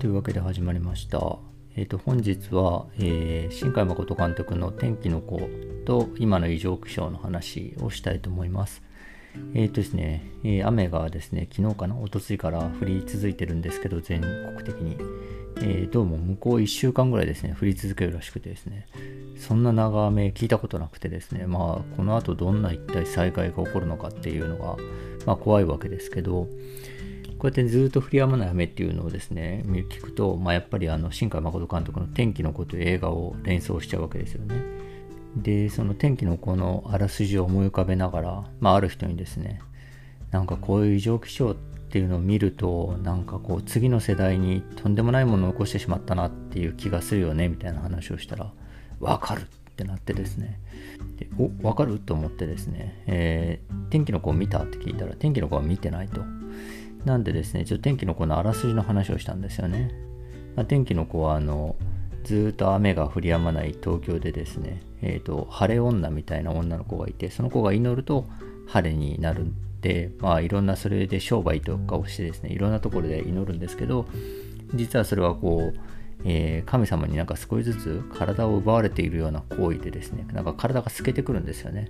というわけで始まりました。えっ、ー、と、本日は、えー、新海誠監督の天気の子と今の異常気象の話をしたいと思います。えっ、ー、とですね、え雨がですね、昨日かな、おとついから降り続いてるんですけど、全国的に。えどうも向こう1週間ぐらいですね、降り続けるらしくてですね、そんな長雨聞いたことなくてですね、まあ、この後どんな一体災害が起こるのかっていうのが、まあ、怖いわけですけど、こうやってずっと降り止まない雨っていうのをですね、聞くと、まあ、やっぱりあの新海誠監督の天気の子という映画を連想しちゃうわけですよね。で、その天気の子のあらすじを思い浮かべながら、まあ、ある人にですね、なんかこういう異常気象っていうのを見ると、なんかこう次の世代にとんでもないものを起こしてしまったなっていう気がするよねみたいな話をしたら、わかるってなってですね、でお、わかる？と思ってですね、えー、天気の子を見た？って聞いたら、天気の子は見てないと。なんでですね、ちょっと天気の子のあらすじの話をしたんですよね。まあ、天気の子は、あの、ずっと雨が降り止まない東京でですね、えっ、ー、と、晴れ女みたいな女の子がいて、その子が祈ると晴れになるんで、まあ、いろんなそれで商売とかをしてですね、いろんなところで祈るんですけど、実はそれはこう、えー、神様になんか少しずつ体を奪われているような行為でですね、なんか体が透けてくるんですよね。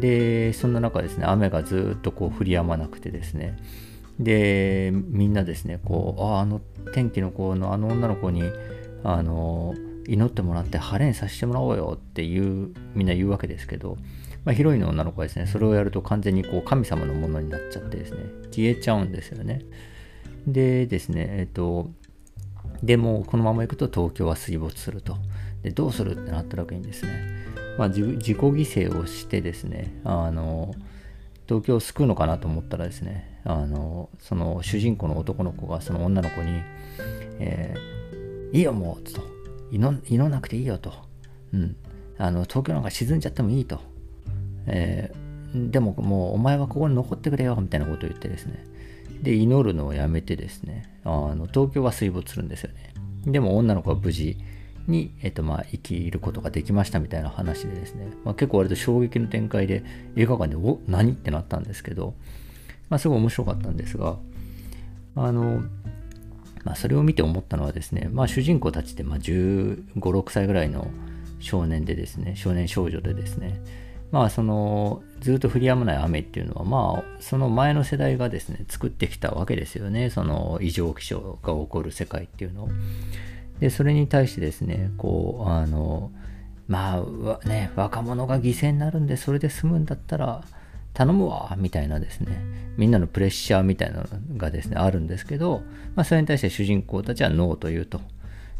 で、そんな中ですね、雨がずっとこう降り止まなくてですね、でみんなですねこうああの天気の子のあの女の子にあの祈ってもらって晴れにさせてもらおうよっていうみんな言うわけですけど、まあ、ヒロインの女の子はですねそれをやると完全にこう神様のものになっちゃってですね消えちゃうんですよね。でですねえっとでもこのままいくと東京は水没すると。でどうするってなった時にですね、まあ、自己犠牲をしてですねあの東京を救うのかなと思ったらですねあのその主人公の男の子がその女の子に「えー、いいよもう」と「祈んなくていいよ」と「うん、あの東京なんか沈んじゃってもいい」と「えー、でももうお前はここに残ってくれよ」みたいなことを言ってですね。で祈るのをやめてですねあの東京は水没するんですよね。でも女の子は無事に、えっと、まあ、生きることができましたみたいな話でですね、まあ、結構割と衝撃の展開で映画館で、お、何？ってなったんですけど、まあ、すごい面白かったんですが、あの、まあ、それを見て思ったのはですね、まあ、主人公たちって、まあ、15、6歳ぐらいの少年でですね、少年少女でですね、まあ、その、ずっと降り止まない雨っていうのは、まあ、その前の世代がですね、作ってきたわけですよね、その異常気象が起こる世界っていうのを。で、それに対してですね、こう、あの、まあ、ね、若者が犠牲になるんで、それで済むんだったら、頼むわみたいなですね、みんなのプレッシャーみたいなのがですね、あるんですけど、まあ、それに対して主人公たちはノーと言うと。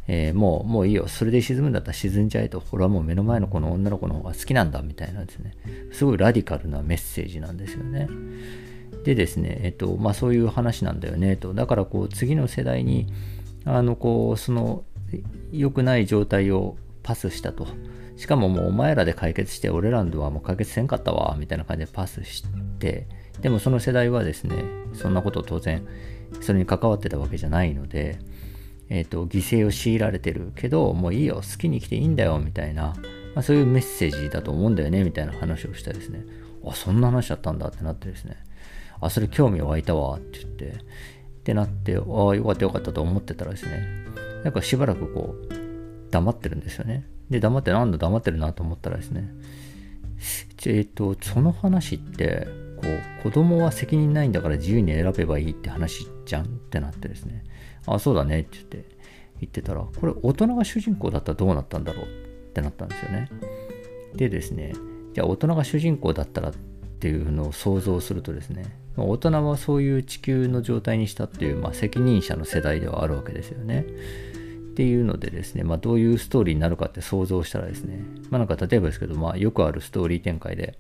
えー、もう、もういいよ。それで沈むんだったら沈んじゃえと。俺はもう目の前のこの女の子の方が好きなんだ、みたいなですね。すごいラディカルなメッセージなんですよね。でですね、えっと、まあそういう話なんだよね、と。だからこう、次の世代に、あの、こう、その、良くない状態をパスしたと。しかももうお前らで解決して俺らのはもう解決せんかったわ、みたいな感じでパスして、でもその世代はですね、そんなこと当然、それに関わってたわけじゃないので、えっ、ー、と、犠牲を強いられてるけど、もういいよ、好きに来ていいんだよ、みたいな、まあ、そういうメッセージだと思うんだよね、みたいな話をしたですね、あ、そんな話だったんだってなってですね、あ、それ興味湧いたわ、って言って、ってなって、ああ、よかったよかったと思ってたらですね、なんかしばらくこう、黙ってるんですよね。で、黙ってなんだ黙ってるなと思ったらですね、えっ、と、その話って、こう、子供は責任ないんだから自由に選べばいいって話じゃんってなってですね、あ、そうだねって言って、言ってたら、これ大人が主人公だったらどうなったんだろうってなったんですよね。でですね、じゃあ大人が主人公だったらっていうのを想像するとですね、大人はそういう地球の状態にしたっていう、まあ、責任者の世代ではあるわけですよね。っていうのでですね、まあ、どういうストーリーになるかって想像したらですね、まあ、なんか例えばですけど、まあ、よくあるストーリー展開で、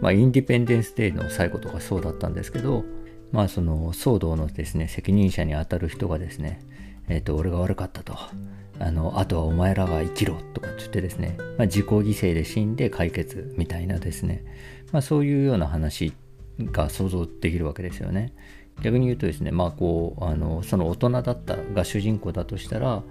まあ、インディペンデンス・デイの最後とかそうだったんですけど、まあ、その騒動のですね、責任者に当たる人がですね、えっ、ー、と、俺が悪かったと。あの、あとはお前らが生きろとかって言ってですね、まあ、自己犠牲で死んで解決みたいなですね、まあ、そういうような話が想像できるわけですよね。逆に言うとですね、まあこう、あの、その大人だったが主人公だとしたら、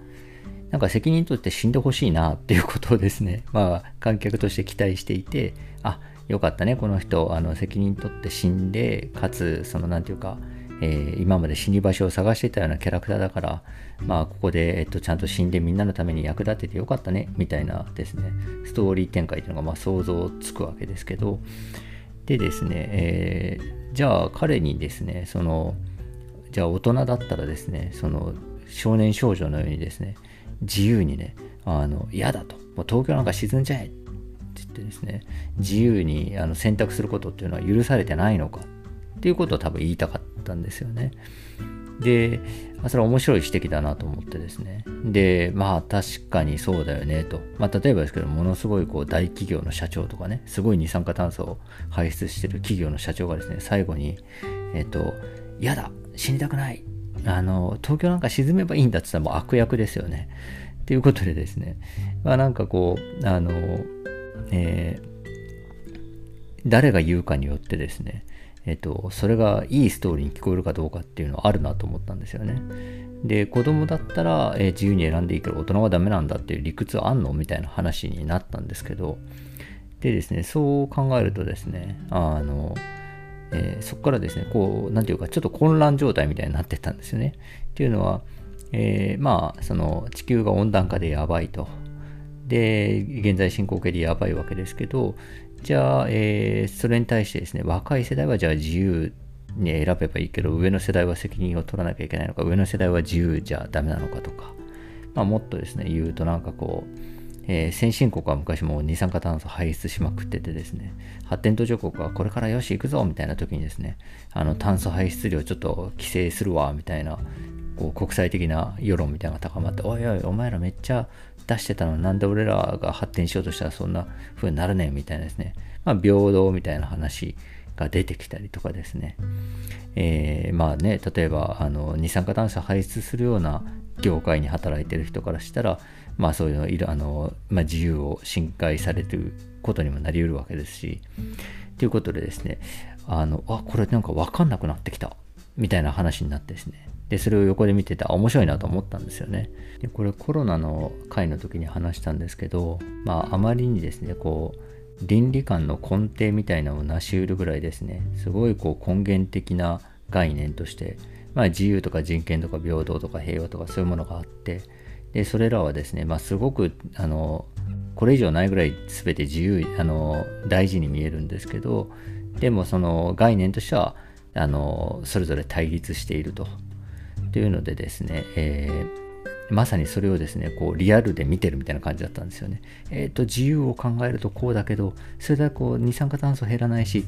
なんか責任取って死んでほしいなっていうことをですね、まあ観客として期待していて、あ、よかったね、この人、あの責任取って死んで、かつ、そのなんていうか、えー、今まで死に場所を探してたようなキャラクターだから、まあ、ここで、えっと、ちゃんと死んでみんなのために役立ててよかったね、みたいなですね、ストーリー展開っていうのが、まあ、想像つくわけですけど、でですね、えー、じゃあ彼にですね、その、じゃあ大人だったらですね、その少年少女のようにですね、自由にね、あの、嫌だと、もう東京なんか沈んじゃえって言ってですね、自由にあの選択することっていうのは許されてないのかっていうことを多分言いたかったんですよね。で、まそれは面白い指摘だなと思ってですね。で、まあ確かにそうだよねと。まあ例えばですけど、ものすごいこう大企業の社長とかね、すごい二酸化炭素を排出してる企業の社長がですね、最後に、えっ、と、嫌だ死にたくないあの、東京なんか沈めばいいんだって言ったらもう悪役ですよね。っていうことでですね、まあなんかこう、あの、えー、誰が言うかによってですね、えっと、それがいいストーリーに聞こえるかどうかっていうのはあるなと思ったんですよね。で、子供だったら、えー、自由に選んでいいけど大人はダメなんだっていう理屈はあんのみたいな話になったんですけど、でですね、そう考えるとですね、あの、えー、そこからですね、こう、なんていうか、ちょっと混乱状態みたいになってったんですよね。っていうのは、えー、まあ、その地球が温暖化でやばいと。で、現在進行形でやばいわけですけど、じゃあ、えー、それに対してですね、若い世代はじゃあ自由に選べばいいけど、上の世代は責任を取らなきゃいけないのか、上の世代は自由じゃダメなのかとか、まあ、もっとですね、言うとなんかこう、えー、先進国は昔も二酸化炭素排出しまくっててですね、発展途上国はこれからよし行くぞみたいな時にですね、あの炭素排出量ちょっと規制するわみたいな、こう国際的な世論みたいなのが高まって、おいおい、お前らめっちゃ出してたのなんで俺らが発展しようとしたらそんな風になるねんみたいなですね、まあ、平等みたいな話が出てきたりとかですね、えー、まあね、例えばあの二酸化炭素排出するような業界に働いてる人からしたら、まあそういうのいるあの、まあ、自由を侵害されてることにもなり得るわけですし、ということでですね、あの、あ、これなんか分かんなくなってきた、みたいな話になってですね、で、それを横で見てて、面白いなと思ったんですよね。で、これコロナの回の時に話したんですけど、まああまりにですね、こう、倫理観の根底みたいなのを成し得るぐらいですね、すごいこう根源的な概念として、まあ自由とか人権とか平等とか平和とかそういうものがあって、でそれらはですね、まあ、すごくあのこれ以上ないぐらい全て自由あの大事に見えるんですけどでもその概念としてはあのそれぞれ対立していると。というのでですね、えーまさにそれをですね、こうリアルで見てるみたいな感じだったんですよね。えっ、ー、と、自由を考えるとこうだけど、それではこう二酸化炭素減らないし、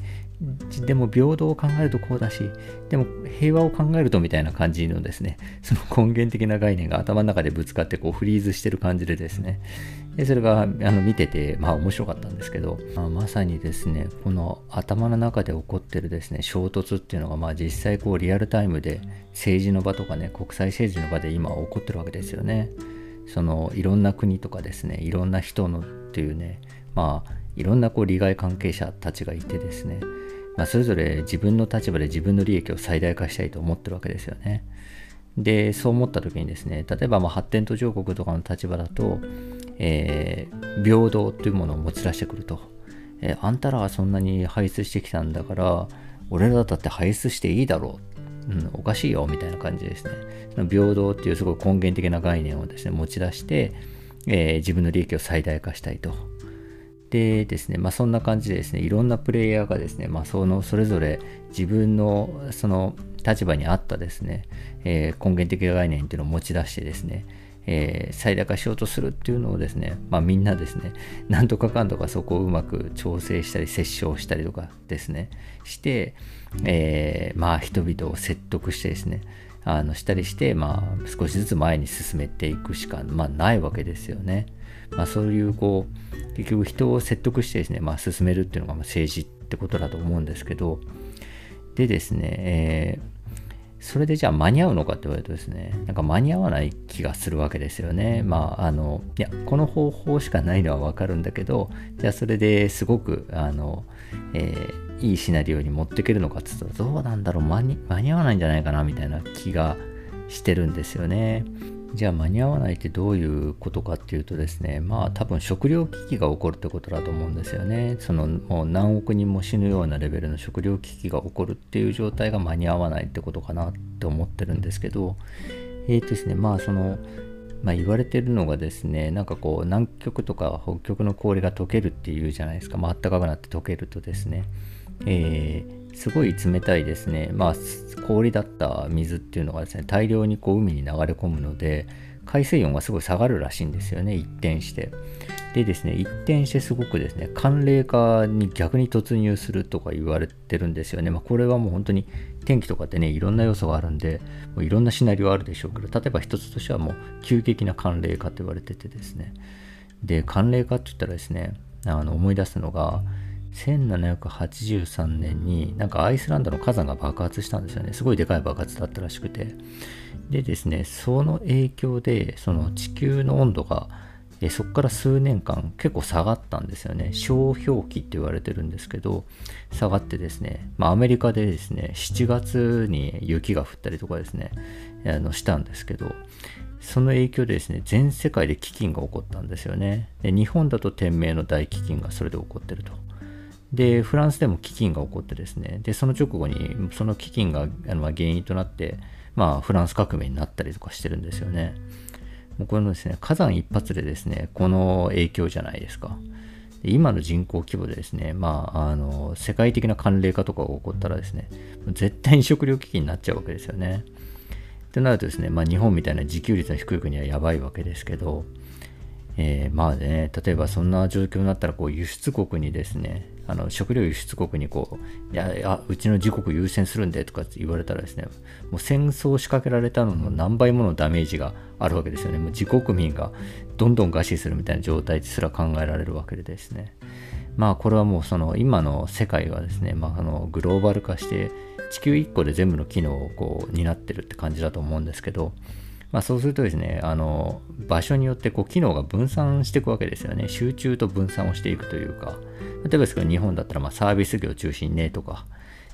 でも平等を考えるとこうだし、でも平和を考えるとみたいな感じのですね、その根源的な概念が頭の中でぶつかってこうフリーズしてる感じでですね、でそれがあの見てて、まあ面白かったんですけど、まあ、まさにですね、この頭の中で起こってるですね、衝突っていうのが、まあ実際こうリアルタイムで政治の場とかね、国際政治の場で今起こってるわけですよね。そのいろんな国とかですね、いろんな人のっていうね、まあいろんなこう利害関係者たちがいてですね、まあ、それぞれ自分の立場で自分の利益を最大化したいと思ってるわけですよね。で、そう思った時にですね、例えばま発展途上国とかの立場だと、えー、平等というものを持ち出してくると。えー、あんたらはそんなに排出してきたんだから、俺らだって排出していいだろう。うん、おかしいよ、みたいな感じですね。その平等っていうすごい根源的な概念をですね、持ち出して、えー、自分の利益を最大化したいと。でですね、まあ、そんな感じでですね、いろんなプレイヤーがですね、まあ、そのそれぞれ自分のその立場に合ったですね、えー、根源的な概念っていうのを持ち出してですね、えー、最大化しようとするっていうのをですね、まあ、みんなですね、なんとかかんとかそこをうまく調整したり、折衝したりとかですね、して、えー、まあ人々を説得してですね、あのしたりして、まあ、少しずつ前に進めていくしか、まあ、ないわけですよね。まあ、そういうこう結局人を説得してですね、まあ、進めるっていうのが政治ってことだと思うんですけどでですね、えーそれでじゃあ間に合うのかって言われるとですね、なんか間に合わない気がするわけですよね。まあ、あの、いや、この方法しかないのはわかるんだけど、じゃあそれですごく、あの、えー、いいシナリオに持っていけるのかって言ったら、どうなんだろう、間に合わないんじゃないかなみたいな気がしてるんですよね。じゃあ間に合わないってどういうことかっていうとですねまあ多分食糧危機が起こるってことだと思うんですよね。そのもう何億人も死ぬようなレベルの食糧危機が起こるっていう状態が間に合わないってことかなって思ってるんですけどえーとですねまあそのまあ、言われてるのがですねなんかこう南極とか北極の氷が溶けるっていうじゃないですか、まあったかくなって溶けるとですね、えー、すごい冷たいですね。まあ氷だった水っていうのがですね大量にこう海に流れ込むので海水温がすごい下がるらしいんですよね一転して。でですね一転してすごくですね寒冷化に逆に突入するとか言われてるんですよね。まあこれはもう本当に天気とかってねいろんな要素があるんでもういろんなシナリオあるでしょうけど例えば一つとしてはもう急激な寒冷化って言われててですね。で寒冷化って言ったらですねあの思い出すのが1783年になんかアイスランドの火山が爆発したんですよね。すごいでかい爆発だったらしくて。でですねその影響でその地球の温度がそこから数年間結構下がったんですよね。小氷期って言われてるんですけど下がってですね、まあ、アメリカでですね7月に雪が降ったりとかですねあのしたんですけどその影響でですね全世界で飢饉が起こったんですよね。で日本だと天明の大飢饉がそれで起こってると。で、フランスでも飢饉が起こってですね、で、その直後に、その飢饉があの原因となって、まあ、フランス革命になったりとかしてるんですよね。もうこのですね、火山一発でですね、この影響じゃないですか。で今の人口規模でですね、まあ、あの、世界的な寒冷化とかが起こったらですね、絶対に食糧危機になっちゃうわけですよね。ってなるとですね、まあ、日本みたいな自給率の低い国はやばいわけですけど、えー、まあね、例えばそんな状況になったらこう輸出国にですね、あの食料輸出国にこういやうちの自国優先するんでとか言われたらですねもう戦争を仕掛けられたのの何倍ものダメージがあるわけですよね。もう自国民がどんどん餓死するみたいな状態すら考えられるわけでですね。まあこれはもうその今の世界はですね、まあ、あのグローバル化して地球1個で全部の機能をこう担ってるって感じだと思うんですけどまあ、そうするとですね、あの場所によってこう機能が分散していくわけですよね。集中と分散をしていくというか、例えばですけど日本だったらまあサービス業中心ねとか、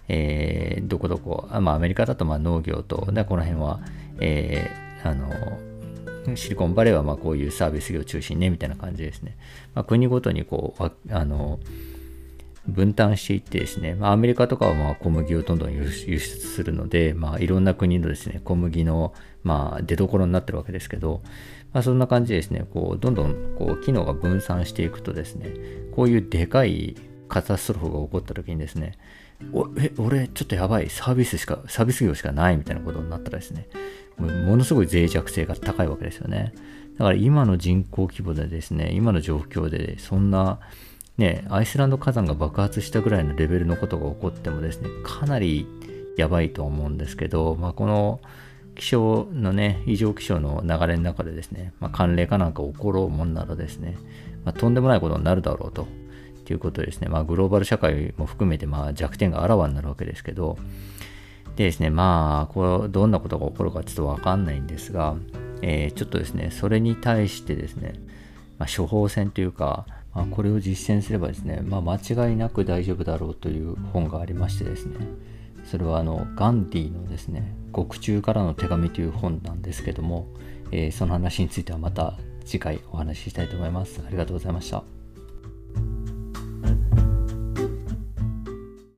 えー、どこどこ、あまあ、アメリカだとまあ農業と、でこの辺は、えー、あのシリコンバレーはまあこういうサービス業中心ねみたいな感じですね。まあ、国ごとにこうあの分担していってですね、まあ、アメリカとかはまあ小麦をどんどん輸出するので、まあ、いろんな国のですね小麦のまあ出どころになってるわけですけど、まあ、そんな感じでですねこうどんどんこう機能が分散していくとですねこういうでかいカタストロフが起こった時にですねおえ俺ちょっとやばいサービスしかサービス業しかないみたいなことになったらですねものすごい脆弱性が高いわけですよね。だから今の人口規模でですね今の状況でそんなね、アイスランド火山が爆発したぐらいのレベルのことが起こってもですね、かなりやばいと思うんですけど、まあ、この気象のね、異常気象の流れの中でですね、まあ、寒冷化なんか起ころうもんならですね、まあ、とんでもないことになるだろうと。ということですね、まあ、グローバル社会も含めてまあ弱点があらわになるわけですけど、でですね、まあ、これどんなことが起こるかちょっとわかんないんですが、えー、ちょっとですね、それに対してですね、まあ、処方箋というか、あ、これを実践すればですね、まあ、間違いなく大丈夫だろうという本がありましてですねそれはあのガンディのですね「獄中からの手紙」という本なんですけども、えー、その話についてはまた次回お話ししたいと思います。ありがとうございました。